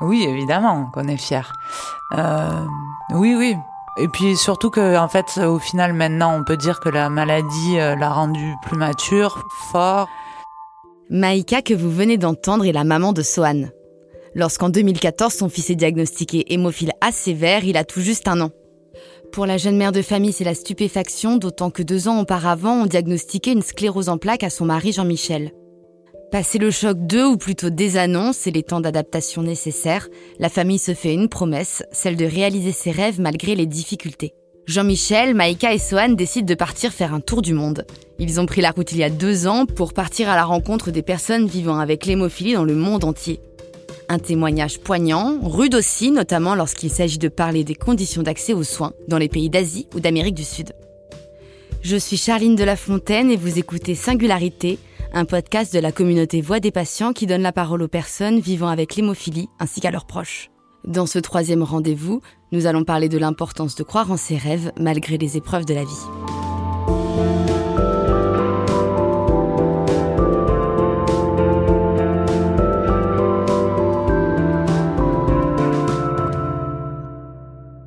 Oui, évidemment qu'on est fier. Euh, oui, oui. Et puis surtout que, en fait, au final, maintenant, on peut dire que la maladie euh, l'a rendu plus mature, fort. Maïka, que vous venez d'entendre, est la maman de Sohan. Lorsqu'en 2014, son fils est diagnostiqué hémophile A sévère, il a tout juste un an. Pour la jeune mère de famille, c'est la stupéfaction, d'autant que deux ans auparavant, on diagnostiquait une sclérose en plaques à son mari Jean-Michel. Passé le choc d'eux, ou plutôt des annonces et les temps d'adaptation nécessaires, la famille se fait une promesse, celle de réaliser ses rêves malgré les difficultés. Jean-Michel, Maïka et Sohan décident de partir faire un tour du monde. Ils ont pris la route il y a deux ans pour partir à la rencontre des personnes vivant avec l'hémophilie dans le monde entier. Un témoignage poignant, rude aussi, notamment lorsqu'il s'agit de parler des conditions d'accès aux soins dans les pays d'Asie ou d'Amérique du Sud. Je suis Charline de la Fontaine et vous écoutez Singularité, un podcast de la communauté Voix des patients qui donne la parole aux personnes vivant avec l'hémophilie ainsi qu'à leurs proches. Dans ce troisième rendez-vous, nous allons parler de l'importance de croire en ses rêves malgré les épreuves de la vie.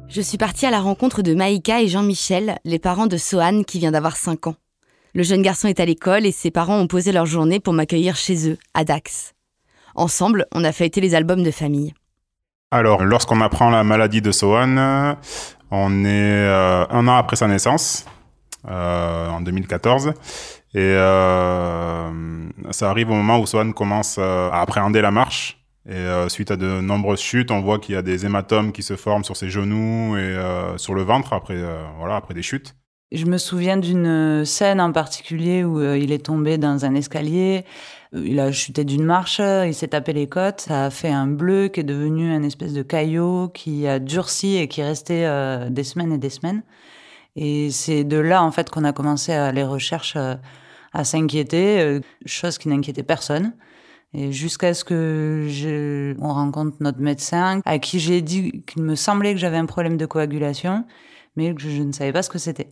Je suis partie à la rencontre de Maïka et Jean-Michel, les parents de Sohan qui vient d'avoir 5 ans. Le jeune garçon est à l'école et ses parents ont posé leur journée pour m'accueillir chez eux, à Dax. Ensemble, on a fêté les albums de famille. Alors, lorsqu'on apprend la maladie de Sohan, on est euh, un an après sa naissance, euh, en 2014. Et euh, ça arrive au moment où Sohan commence à appréhender la marche. Et suite à de nombreuses chutes, on voit qu'il y a des hématomes qui se forment sur ses genoux et sur le ventre après, voilà, après des chutes. Je me souviens d'une scène en particulier où il est tombé dans un escalier. Il a chuté d'une marche, il s'est tapé les côtes, ça a fait un bleu qui est devenu un espèce de caillot qui a durci et qui restait euh, des semaines et des semaines. Et c'est de là en fait qu'on a commencé à les recherches euh, à s'inquiéter, euh, chose qui n'inquiétait personne. Et jusqu'à ce que je, on rencontre notre médecin, à qui j'ai dit qu'il me semblait que j'avais un problème de coagulation, mais que je ne savais pas ce que c'était.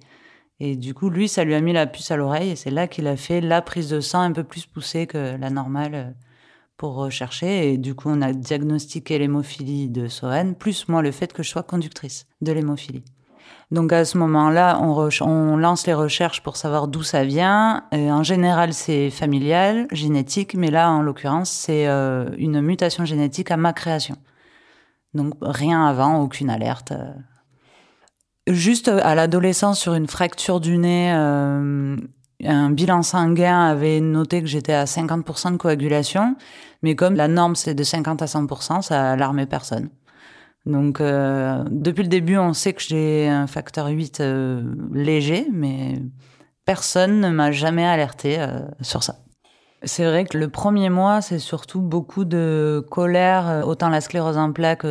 Et du coup, lui, ça lui a mis la puce à l'oreille et c'est là qu'il a fait la prise de sang un peu plus poussée que la normale euh, pour rechercher. Et du coup, on a diagnostiqué l'hémophilie de Sohan, plus moi le fait que je sois conductrice de l'hémophilie. Donc à ce moment-là, on, lance les recherches pour savoir d'où ça vient. Et en général, c'est familial, génétique, mais là, en l'occurrence, c'est euh, une mutation génétique à ma création. Donc rien avant, aucune alerte. Euh, Juste à l'adolescence, sur une fracture du nez, euh, un bilan sanguin avait noté que j'étais à 50% de coagulation, mais comme la norme c'est de 50 à 100%, ça alarmait personne. Donc euh, depuis le début, on sait que j'ai un facteur 8 euh, léger, mais personne ne m'a jamais alerté sur ça. C'est vrai que le premier mois, c'est surtout beaucoup de colère, autant la sclérose en plaques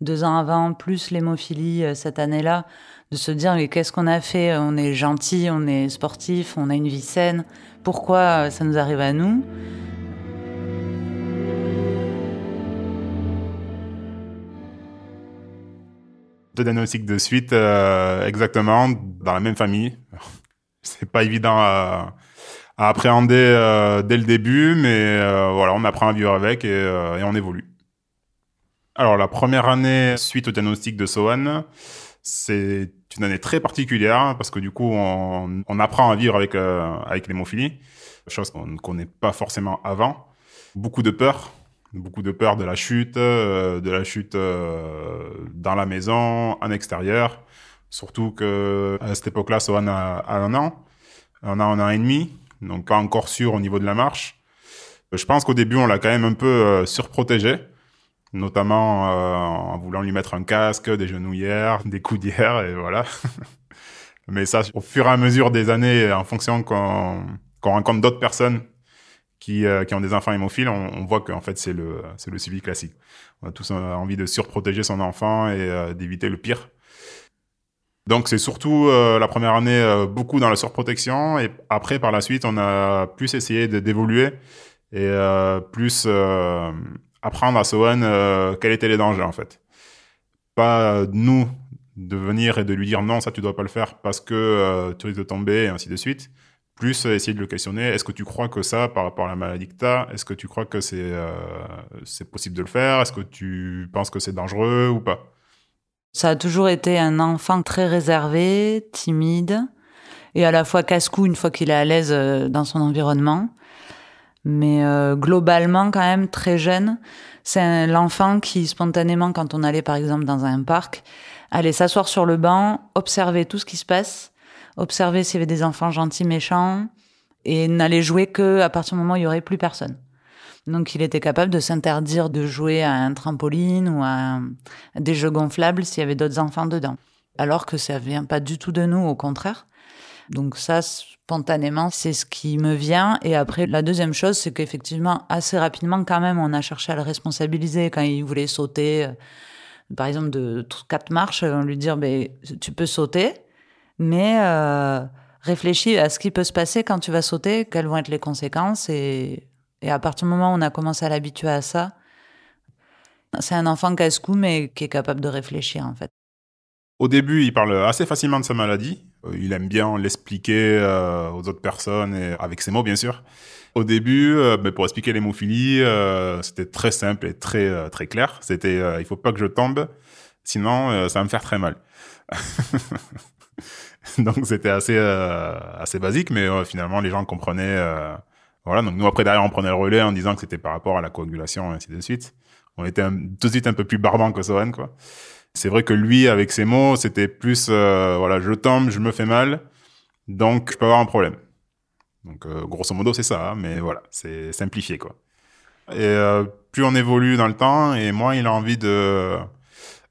deux ans avant, plus l'hémophilie euh, cette année-là, de se dire mais qu'est-ce qu'on a fait? On est gentil, on est sportif, on a une vie saine. Pourquoi euh, ça nous arrive à nous? Deux diagnostics de suite, euh, exactement, dans la même famille. C'est pas évident à, appréhender dès le début, mais voilà, on apprend à vivre avec et on évolue. Alors la première année suite au diagnostic de Sohan, c'est une année très particulière parce que du coup on, apprend à vivre avec euh, avec l'hémophilie, chose qu'on ne connaît pas forcément avant. Beaucoup de peur, beaucoup de peur de la chute, euh, de la chute euh, dans la maison, en extérieur. Surtout que à cette époque-là, Sohan a, un an, un an, un an et demi, donc pas encore sûr au niveau de la marche. Je pense qu'au début on l'a quand même un peu surprotégé notamment euh, en voulant lui mettre un casque, des genouillères, des coudières, et voilà. Mais ça, au fur et à mesure des années, en fonction qu'on rencontre d'autres personnes qui, euh, qui ont des enfants hémophiles, on, voit qu'en fait, c'est le, le suivi classique. On a tous envie de surprotéger son enfant et euh, d'éviter le pire. Donc c'est surtout la première année beaucoup dans la surprotection et après par la suite on a plus essayé d'évoluer et plus apprendre à Sohan euh, quels étaient les dangers en fait. Pas euh, nous de venir et de lui dire non, ça tu dois pas le faire parce que euh, tu risques de tomber et ainsi de suite. plus essayer de le questionner. Est-ce que tu crois que ça, par rapport à la maladie que tu as, est-ce que tu crois que c'est euh, c'est possible de le faire? Est-ce que tu penses que c'est dangereux ou pas? Ça a toujours été un enfant très réservé, timide, et à la fois casse-cou une fois qu'il est à l'aise euh, dans son environnement. Mais euh, globalement, quand même, très jeune. C'est l'enfant qui, spontanément, quand on allait par exemple dans un parc, allait s'asseoir sur le banc, observer tout ce qui se passe, observer s'il y avait des enfants gentils, méchants, et n'allait jouer que à partir du moment où il y aurait plus personne. Donc il était capable de s'interdire de jouer à un trampoline ou à, des jeux gonflables s'il y avait d'autres enfants dedans. Alors que ça vient pas du tout de nous, au contraire. Donc ça, spontanément, c'est ce qui me vient. Et après, la deuxième chose, c'est qu'effectivement, assez rapidement, quand même, on a cherché à le responsabiliser quand il voulait sauter, euh, par exemple, de quatre marches, on lui dire, ben, tu peux sauter, mais euh, réfléchis à ce qui peut se passer quand tu vas sauter, quelles vont être les conséquences. Et, et à partir du moment où on a commencé à l'habituer à ça, c'est un enfant casse-cou, mais qui est capable de réfléchir, en fait. Au début, il parle assez facilement de sa maladie. Euh, il aime bien l'expliquer euh, aux autres personnes et avec ses mots, bien sûr. Au début, euh, ben, pour expliquer l'hémophilie, c'était très simple et très très clair. C'était il faut pas que je tombe, sinon ça va me faire très mal. donc c'était assez assez basique, mais finalement les gens comprenaient. voilà. Donc nous après derrière on prenait le relais en disant que c'était par rapport à la coagulation et ainsi de suite. On était tout de suite un peu plus barbant que Soren, quoi. C'est vrai que lui, avec ses mots, c'était plus, euh, voilà, je tombe, je me fais mal, donc je peux avoir un problème. Donc, euh, grosso modo, c'est ça, hein, mais voilà, c'est simplifié, quoi. Et euh, plus on évolue dans le temps, et moins il a envie de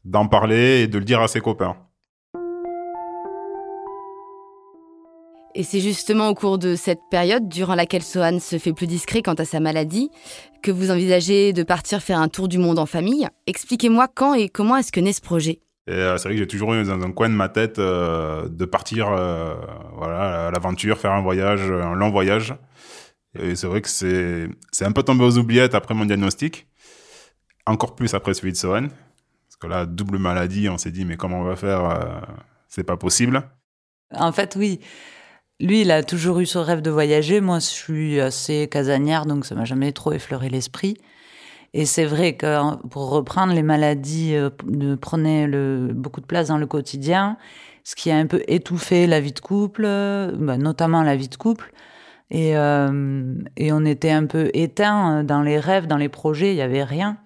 d'en parler et de le dire à ses copains. Et c'est justement au cours de cette période, durant laquelle Sohan se fait plus discret quant à sa maladie, que vous envisagez de partir faire un tour du monde en famille. Expliquez-moi quand et comment est-ce que naît ce projet? Euh, c'est vrai que j'ai toujours eu dans un coin de ma tête euh, de partir euh, voilà, à l'aventure, faire un voyage, un long voyage. Et c'est vrai que c'est, c'est un peu tombé aux oubliettes après mon diagnostic. Encore plus après celui de Soren. Parce que là, double maladie, on s'est dit, mais comment on va faire? C'est pas possible. En fait, oui. Lui, il a toujours eu ce rêve de voyager. Moi, je suis assez casanière, donc ça m'a jamais trop effleuré l'esprit. Et c'est vrai que hein, pour reprendre, les maladies euh, prenaient beaucoup de place dans le quotidien, ce qui a un peu étouffé la vie de couple, bah, notamment la vie de couple. Et, euh, on était un peu éteint dans les rêves, dans les projets, il n'y avait rien.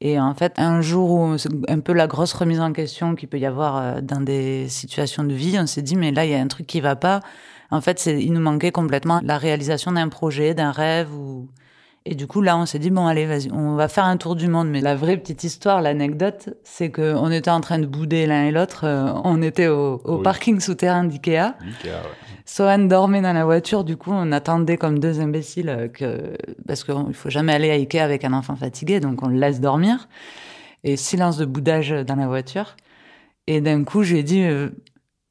Et en fait, un jour où un peu la grosse remise en question qu'il peut y avoir euh, dans des situations de vie, on s'est dit mais là il y a un truc qui va pas. En fait, il nous manquait complètement la réalisation d'un projet, d'un rêve. Ou... Et du coup, là, on s'est dit, bon, allez, vas-y, on va faire un tour du monde. Mais la vraie petite histoire, l'anecdote, c'est qu'on était en train de bouder l'un et l'autre. Euh, on était au, parking souterrain d'IKEA. Sohan dormait dans la voiture, du coup, on attendait comme deux imbéciles euh, que, parce qu'il ne faut jamais aller à Ikea avec un enfant fatigué, donc on le laisse dormir. Et silence de boudage dans la voiture. Et d'un coup, j'ai dit, euh,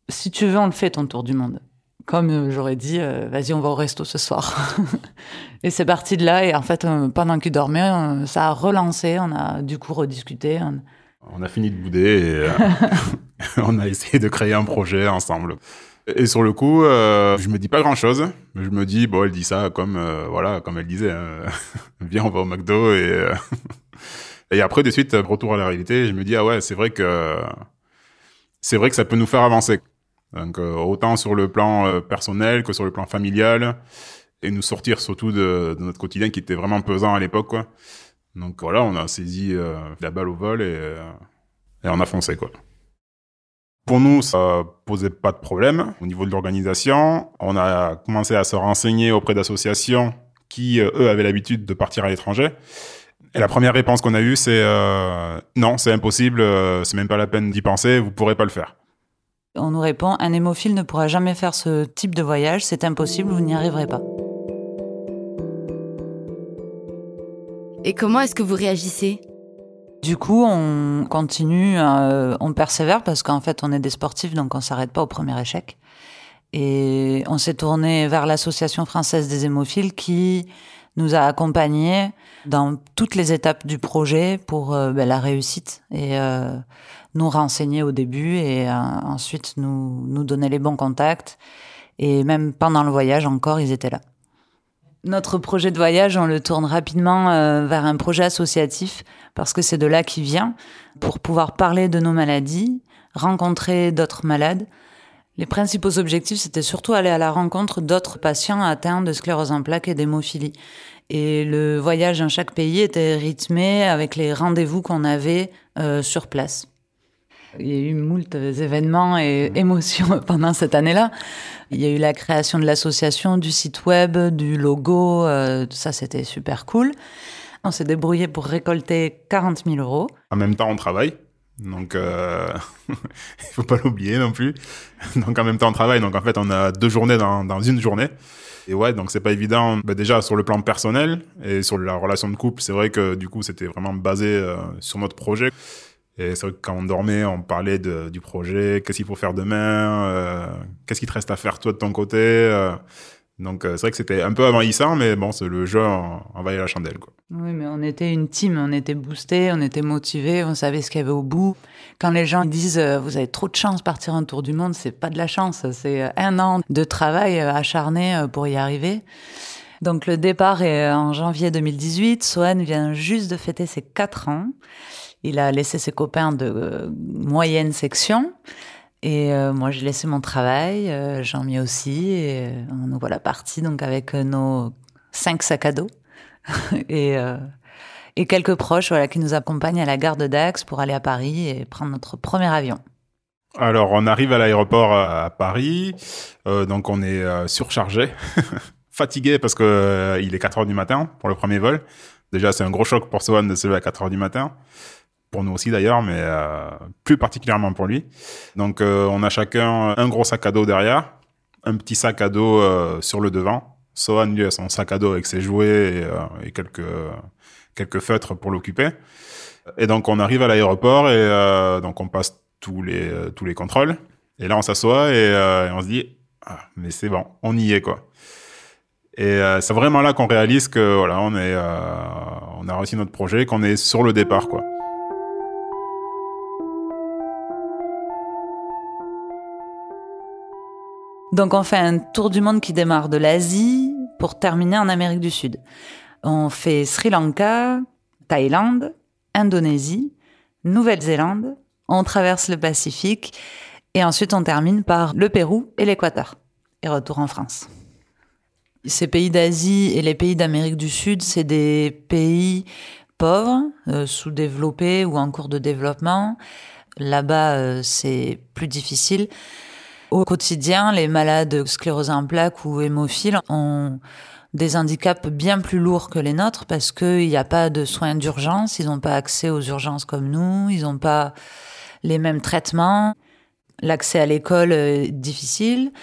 si tu veux, on le fait ton tour du monde comme euh, j'aurais dit, euh, vas-y, on va au resto ce soir. et c'est parti de là. Et en fait, euh, pendant qu'il dormait, ça a relancé. On a du coup rediscuté. On, a fini de bouder et on a essayé de créer un projet ensemble. Et sur le coup, je me dis pas grand chose. Je me dis, bon, elle dit ça comme, voilà, comme elle disait. Hein. Viens, on va au McDo et. et après, de suite, retour à la réalité, je me dis, ah ouais, c'est vrai que. C'est vrai que ça peut nous faire avancer. Donc euh, autant sur le plan euh, personnel que sur le plan familial et nous sortir surtout de, de notre quotidien qui était vraiment pesant à l'époque. Donc voilà, on a saisi euh, la balle au vol et, et on a foncé quoi. Pour nous, ça posait pas de problème au niveau de l'organisation. On a commencé à se renseigner auprès d'associations qui, eux, avaient l'habitude de partir à l'étranger. Et la première réponse qu'on a eue, c'est non, c'est impossible, c'est même pas la peine d'y penser, vous pourrez pas le faire. On nous répond un hémophile ne pourra jamais faire ce type de voyage, c'est impossible, vous n'y arriverez pas. Et comment est-ce que vous réagissez? Du coup, on continue, euh, on persévère parce qu'en fait, on est des sportifs, donc on s'arrête pas au premier échec. Et on s'est tourné vers l'Association française des hémophiles qui nous a accompagnés dans toutes les étapes du projet pour euh, ben, la réussite. Et euh, nous renseigner au début et euh, ensuite nous, nous donner les bons contacts Et même pendant le voyage encore, ils étaient là. Notre projet de voyage, on le tourne rapidement euh, vers un projet associatif parce que c'est de là qu'il vient pour pouvoir parler de nos maladies, rencontrer d'autres malades. Les principaux objectifs, c'était surtout aller à la rencontre d'autres patients atteints de sclérose en plaques et d'hémophilie. Et le voyage dans chaque pays était rythmé avec les rendez-vous qu'on avait euh, sur place. Il y a eu moult événements et émotions pendant cette année-là. Il y a eu la création de l'association, du site web, du logo. Euh, tout ça, c'était super cool. On s'est débrouillé pour récolter 40 000 euros. En même temps, on travaille. Donc, euh, il faut pas l'oublier non plus. Donc, en même temps, on travaille. Donc, en fait, on a deux journées dans, dans une journée. Et ouais, donc c'est pas évident. Bah, déjà sur le plan personnel et sur la relation de couple, c'est vrai que du coup, c'était vraiment basé euh, sur notre projet. Et c'est vrai que quand on dormait, on parlait du projet, qu'est-ce qu'il faut faire demain, euh, qu'est-ce qui te reste à faire toi de ton côté. Euh. donc euh, c'est vrai que c'était un peu envahissant, mais bon, c'est le jeu en, envahit la chandelle. Quoi. Oui, mais on était une team, on était boosté, on était motivé, on savait ce qu'il y avait au bout. Quand les gens disent vous avez trop de chance de partir un tour du monde, c'est pas de la chance, c'est un an de travail acharné pour y arriver. Donc le départ est en janvier 2018. Sohan vient juste de fêter ses quatre ans. Il a laissé ses copains de euh, moyenne section. Et euh, moi, j'ai laissé mon travail, euh, j'en mis aussi. Et nous voilà partis donc avec nos cinq sacs à dos et, et quelques proches voilà, qui nous accompagnent à la gare de Dax pour aller à Paris et prendre notre premier avion. Alors, on arrive à l'aéroport à Paris, donc on est surchargé, fatigué parce que il est 4 heures du matin pour le premier vol. Déjà, c'est un gros choc pour Swan de se lever à 4 heures du matin pour nous aussi d'ailleurs, mais euh, plus particulièrement pour lui. Donc euh, on a chacun un gros sac à dos derrière, un petit sac à dos euh, sur le devant. Sohan lui a son sac à dos avec ses jouets et, quelques quelques feutres pour l'occuper. Et donc on arrive à l'aéroport et donc on passe tous les tous les contrôles. Et là on s'assoit et, on se dit ah, mais c'est bon, on y est quoi. Et c'est vraiment là qu'on réalise que voilà, on est, on a réussi notre projet, qu'on est sur le départ, quoi. Donc on fait un tour du monde qui démarre de l'Asie pour terminer en Amérique du Sud. On fait Sri Lanka, Thaïlande, Indonésie, Nouvelle-Zélande, on traverse le Pacifique et ensuite on termine par le Pérou et l'Équateur et retour en France. Ces pays d'Asie et les pays d'Amérique du Sud, c'est des pays pauvres, euh, sous-développés ou en cours de développement. Là-bas, euh, c'est plus difficile. Au quotidien, les malades sclérosés en plaques ou hémophiles ont des handicaps bien plus lourds que les nôtres parce qu'il n'y a pas de soins d'urgence, ils n'ont pas accès aux urgences comme nous, ils n'ont pas les mêmes traitements. L'accès à l'école est difficile.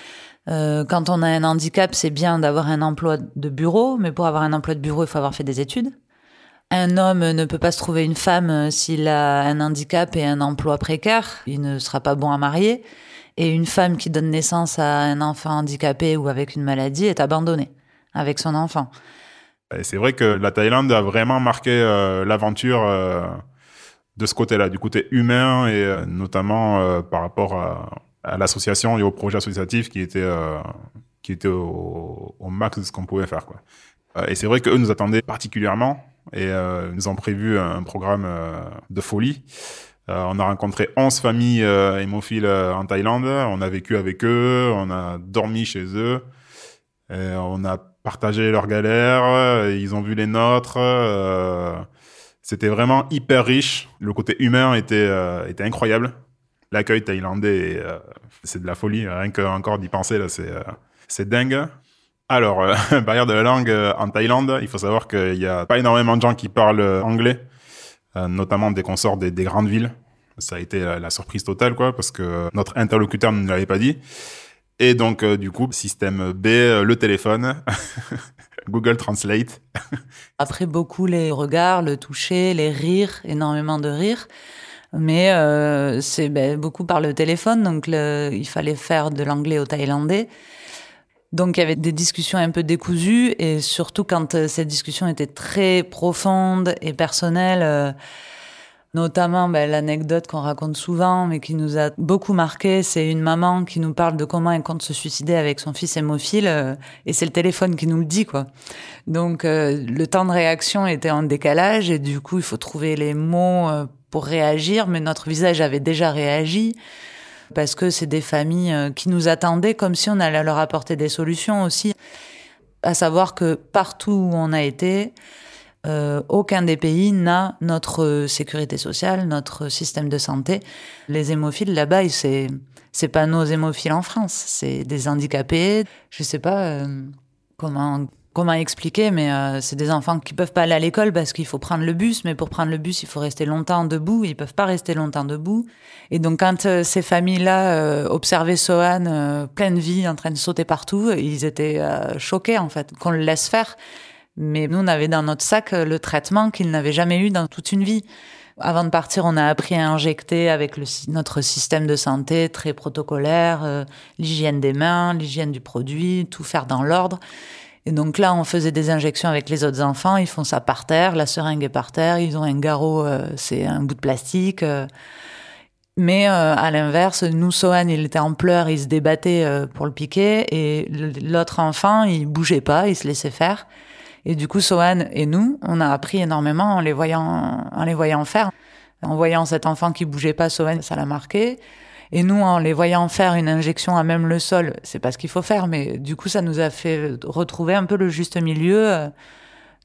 Euh, quand on a un handicap, c'est bien d'avoir un emploi de bureau, mais pour avoir un emploi de bureau, il faut avoir fait des études. Un homme ne peut pas se trouver une femme s'il a un handicap et un emploi précaire. Il ne sera pas bon à marier. Et une femme qui donne naissance à un enfant handicapé ou avec une maladie est abandonnée avec son enfant. C'est vrai que la Thaïlande a vraiment marqué euh, l'aventure euh, de ce côté-là, du côté humain et euh, notamment par rapport à, l'association et au projet associatif qui était qui était au, max de ce qu'on pouvait faire. Et c'est vrai qu'eux nous attendaient particulièrement et nous ont prévu un programme de folie. Euh, on a rencontré 11 familles euh, hémophiles euh, en Thaïlande. On a vécu avec eux, on a dormi chez eux, on a partagé leurs galères, ils ont vu les nôtres. C'était vraiment hyper riche. Le côté humain était, était incroyable. L'accueil thaïlandais, c'est de la folie. Rien que encore d'y penser, c'est dingue. Alors, barrière de la langue en Thaïlande, il faut savoir qu'il n'y a pas énormément de gens qui parlent anglais. Euh, notamment dès qu'on sort des, grandes villes. Ça a été la, surprise totale, quoi, parce que notre interlocuteur ne nous l'avait pas dit. Et donc, euh, du coup, système B, euh, le téléphone, Google Translate. Après, beaucoup les regards, le toucher, les rires, énormément de rires. Mais c'est ben, beaucoup par le téléphone, donc il fallait faire de l'anglais au thaïlandais. Donc il y avait des discussions un peu décousues et surtout quand euh, cette discussion était très profonde et personnelle, euh, Notamment, ben, l'anecdote qu'on raconte souvent, mais qui nous a beaucoup marqué, c'est une maman qui nous parle de comment elle compte se suicider avec son fils hémophile, euh, et c'est le téléphone qui nous le dit, quoi. Donc, euh, le temps de réaction était en décalage, et du coup, il faut trouver les mots pour réagir, mais notre visage avait déjà réagi, parce que c'est des familles qui nous attendaient comme si on allait leur apporter des solutions aussi. À savoir que partout où on a été, euh, aucun des pays n'a notre sécurité sociale, notre système de santé. Les hémophiles là-bas, c'est c'est pas nos hémophiles en France, c'est des handicapés. Je sais pas euh, comment comment expliquer, mais euh, c'est des enfants qui peuvent pas aller à l'école parce qu'il faut prendre le bus, mais pour prendre le bus, il faut rester longtemps debout. Ils peuvent pas rester longtemps debout. Et donc, quand ces familles-là observaient Sohan pleine vie, en train de sauter partout, ils étaient choqués en fait qu'on le laisse faire. Mais nous, on avait dans notre sac euh, le traitement qu'il n'avait jamais eu dans toute une vie. Avant de partir, on a appris à injecter avec notre système de santé très protocolaire, euh, l'hygiène des mains, l'hygiène du produit, tout faire dans l'ordre. Et donc là, on faisait des injections avec les autres enfants. Ils font ça par terre, la seringue est par terre. Ils ont un garrot, euh, c'est un bout de plastique. mais à l'inverse, nous, Sohan, il était en pleurs, il se débattait pour le piquer. Et l'autre enfant, il bougeait pas, il se laissait faire. Et du coup, Sohan et nous, on a appris énormément en les voyant, en les voyant faire. En voyant cet enfant qui bougeait pas, Sohan, ça l'a marqué. Et nous, en les voyant faire une injection à même le sol, c'est pas ce qu'il faut faire, mais du coup, ça nous a fait retrouver un peu le juste milieu euh,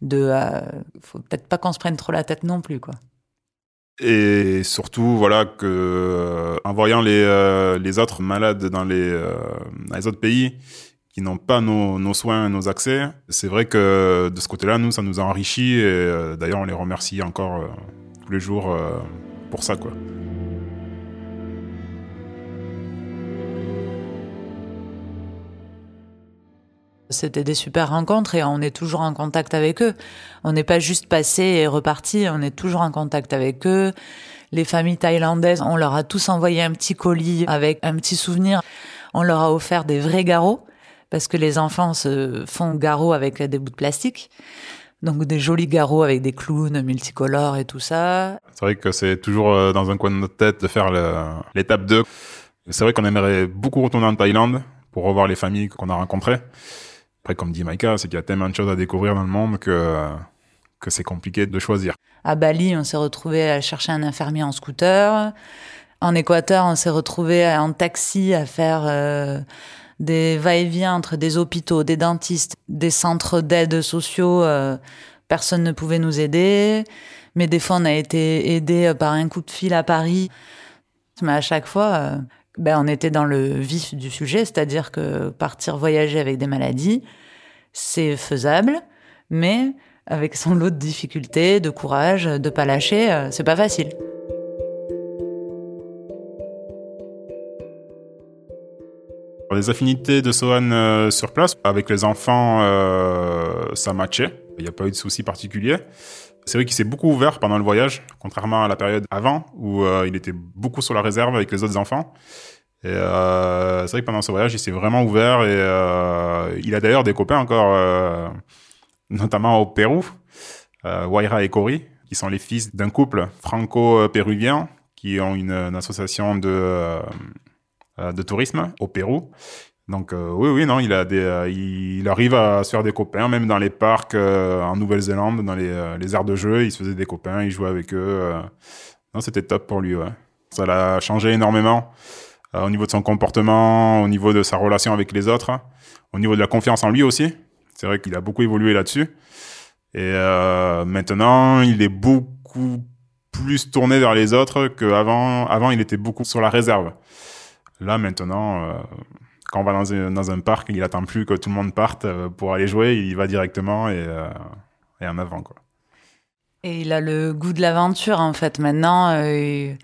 de, euh, faut peut-être pas qu'on se prenne trop la tête non plus, quoi. Et surtout, voilà, que euh, en voyant les, les autres malades dans les, dans les autres pays, qui n'ont pas nos, nos, soins, nos accès. C'est vrai que de ce côté-là, nous, ça nous a enrichi et euh, d'ailleurs, on les remercie encore euh, tous les jours euh, pour ça, quoi. C'était des super rencontres et on est toujours en contact avec eux. On n'est pas juste passé et reparti, on est toujours en contact avec eux. Les familles thaïlandaises, on leur a tous envoyé un petit colis avec un petit souvenir. On leur a offert des vrais garrots parce que les enfants se font garrots avec des bouts de plastique. Donc des jolis garrots avec des clowns multicolores et tout ça. C'est vrai que c'est toujours euh, dans un coin de notre tête de faire l'étape 2. C'est vrai qu'on aimerait beaucoup retourner en Thaïlande pour revoir les familles qu'on a rencontrées. Après, comme dit Maïka, c'est qu'il y a tellement de choses à découvrir dans le monde que, que c'est compliqué de choisir. À Bali, on s'est retrouvé à chercher un infirmier en scooter. En Équateur, on s'est retrouvé en taxi à faire... Euh, des va-et-vient entre des hôpitaux, des dentistes, des centres d'aide sociaux. Euh, personne ne pouvait nous aider. Mais des fois, on a été aidé par un coup de fil à Paris. Mais à chaque fois, euh, ben, on était dans le vif du sujet, c'est-à-dire que partir voyager avec des maladies, c'est faisable, mais avec son lot de difficultés, de courage, de pas lâcher, euh, c'est pas facile. Les affinités de Sohan euh, sur place, avec les enfants, euh, ça matchait. Il n'y a pas eu de soucis particuliers. C'est vrai qu'il s'est beaucoup ouvert pendant le voyage, contrairement à la période avant, où euh, il était beaucoup sur la réserve avec les autres enfants. Et c'est vrai que pendant ce voyage, il s'est vraiment ouvert et il a d'ailleurs des copains encore, notamment au Pérou, Waira et Cory, qui sont les fils d'un couple franco-péruvien qui ont une association de euh, de tourisme au Pérou. Donc euh, oui, oui, non, il a euh, il arrive à se faire des copains, même dans les parcs en Nouvelle-Zélande, dans les, les aires de jeu, il se faisait des copains, il jouait avec eux. non, c'était top pour lui. Ouais. Ça l'a changé énormément au niveau de son comportement, au niveau de sa relation avec les autres, au niveau de la confiance en lui aussi. C'est vrai qu'il a beaucoup évolué là-dessus. Et maintenant, il est beaucoup plus tourné vers les autres qu'avant. Avant, il était beaucoup sur la réserve. Là, maintenant, euh, quand on va dans un, parc, il attend plus que tout le monde parte euh, pour aller jouer, il y va directement et, euh, et en avant, quoi. Et il a le goût de l'aventure, en fait, maintenant. Et,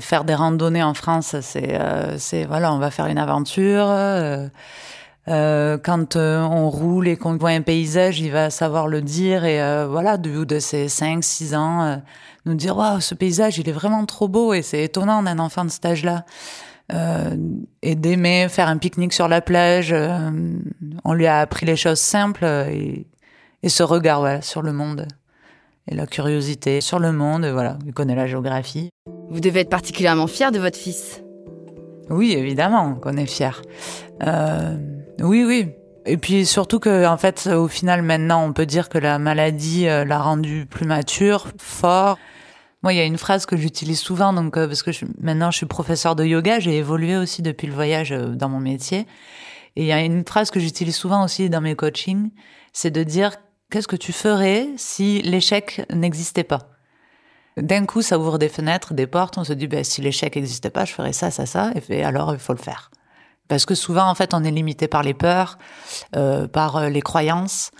faire des randonnées en France, c'est, voilà, on va faire une aventure. quand on roule et qu'on voit un paysage, il va savoir le dire et voilà, haut de ses 5, 6 ans, nous dire waouh, ce paysage, il est vraiment trop beau et c'est étonnant d'un enfant de cet âge-là euh, et d'aimer faire un pique-nique sur la plage. Euh, on lui a appris les choses simples et, et ce regard sur le monde. et la curiosité sur le monde. Voilà, il connaît la géographie. Vous devez être particulièrement fier de votre fils. Oui, évidemment qu'on est fier. Euh, oui, oui. Et puis surtout que, en fait, au final, maintenant, on peut dire que la maladie euh, l'a rendu plus mature, fort. Moi, il y a une phrase que j'utilise souvent, donc euh, parce que maintenant je suis professeur de yoga, j'ai évolué aussi depuis le voyage euh, dans mon métier. Et il y a une phrase que j'utilise souvent aussi dans mes coachings, c'est de dire qu'est-ce que tu ferais si l'échec n'existait pas? D'un coup, ça ouvre des fenêtres, des portes. On se dit, ben, si l'échec n'existait pas, je ferais ça, ça, ça. Et alors, il faut le faire. Parce que souvent, en fait, on est limité par les peurs, euh, par les croyances.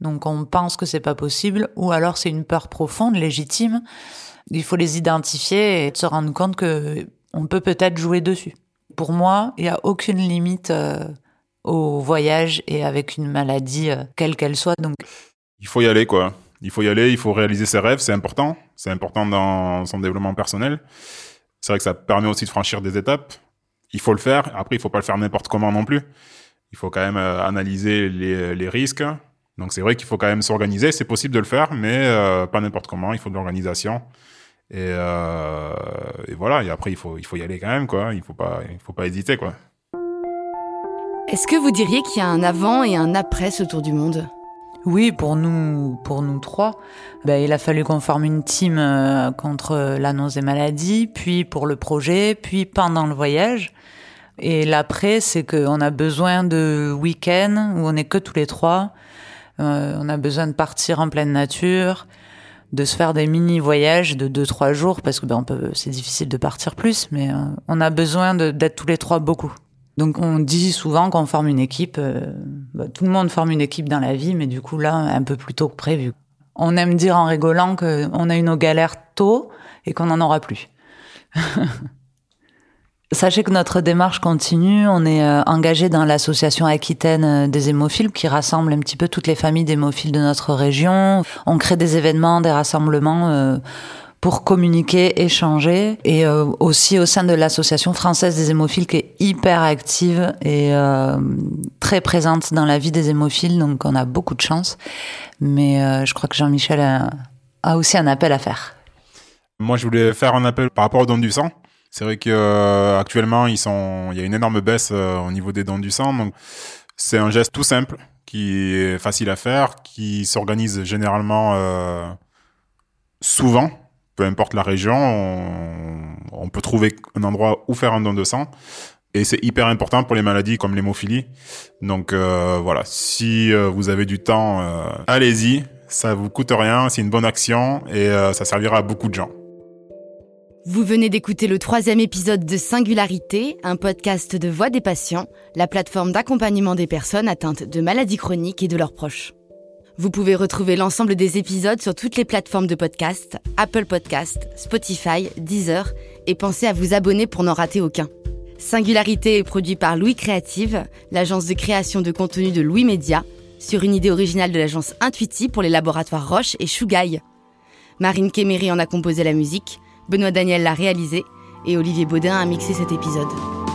Donc, on pense que c'est pas possible, ou alors c'est une peur profonde, légitime. Il faut les identifier et se rendre compte que on peut peut-être jouer dessus. Pour moi, il n'y a aucune limite euh, au voyage et avec une maladie, euh, quelle qu'elle soit. Donc, il faut y aller, quoi. Il faut y aller, il faut réaliser ses rêves, c'est important. C'est important dans son développement personnel. C'est vrai que ça permet aussi de franchir des étapes. Il faut le faire. Après, il faut pas le faire n'importe comment non plus. Il faut quand même euh, analyser les risques. Donc c'est vrai qu'il faut quand même s'organiser. C'est possible de le faire, mais pas n'importe comment. Il faut de l'organisation. Et, euh, et, voilà. Et après, il faut, il faut y aller quand même, quoi. Il faut pas, il faut pas hésiter, quoi. Est-ce que vous diriez qu'il y a un avant et un après ce tour du monde? Oui, pour nous, pour nous trois, ben, il a fallu qu'on forme une team euh, contre l'annonce des maladies, puis pour le projet, puis pendant le voyage. Et l'après, c'est qu'on a besoin de week-ends où on n'est que tous les trois. Euh, on a besoin de partir en pleine nature, de se faire des mini voyages de 2-3 jours parce que ben on peut c'est difficile de partir plus mais euh, on a besoin d'être tous les trois beaucoup. Donc on dit souvent qu'on forme une équipe euh, bah, tout le monde forme une équipe dans la vie mais du coup là un peu plus tôt que prévu. On aime dire en rigolant qu'on a eu nos galères tôt et qu'on n'en aura plus Sachez que notre démarche continue. On est euh, engagé dans l'association aquitaine euh, des hémophiles qui rassemble un petit peu toutes les familles d'hémophiles de notre région. On crée des événements, des rassemblements euh, pour communiquer, échanger. Et aussi au sein de l'association française des hémophiles qui est hyper active et très présente dans la vie des hémophiles. Donc on a beaucoup de chance. Mais je crois que Jean-Michel a, a aussi un appel à faire. Moi, je voulais faire un appel par rapport aux dons du sang. C'est vrai qu'actuellement, euh, sont, il y a une énorme baisse euh, au niveau des dons du sang. Donc, c'est un geste tout simple qui est facile à faire, qui s'organise généralement euh, souvent, peu importe la région. On, peut trouver un endroit où faire un don de sang. Et c'est hyper important pour les maladies comme l'hémophilie. Donc voilà, si vous avez du temps, allez-y. Ça vous coûte rien, c'est une bonne action et ça servira à beaucoup de gens. Vous venez d'écouter le troisième épisode de Singularité, un podcast de Voix des patients, la plateforme d'accompagnement des personnes atteintes de maladies chroniques et de leurs proches. Vous pouvez retrouver l'ensemble des épisodes sur toutes les plateformes de podcast, Apple Podcast, Spotify, Deezer, et pensez à vous abonner pour n'en rater aucun. Singularité est produit par Louis Créative, l'agence de création de contenu de Louis Média, sur une idée originale de l'agence Intuiti pour les laboratoires Roche et Chougaille. Marine Kéméry en a composé la musique, Benoît Daniel l'a réalisé et Olivier Baudin a mixé cet épisode.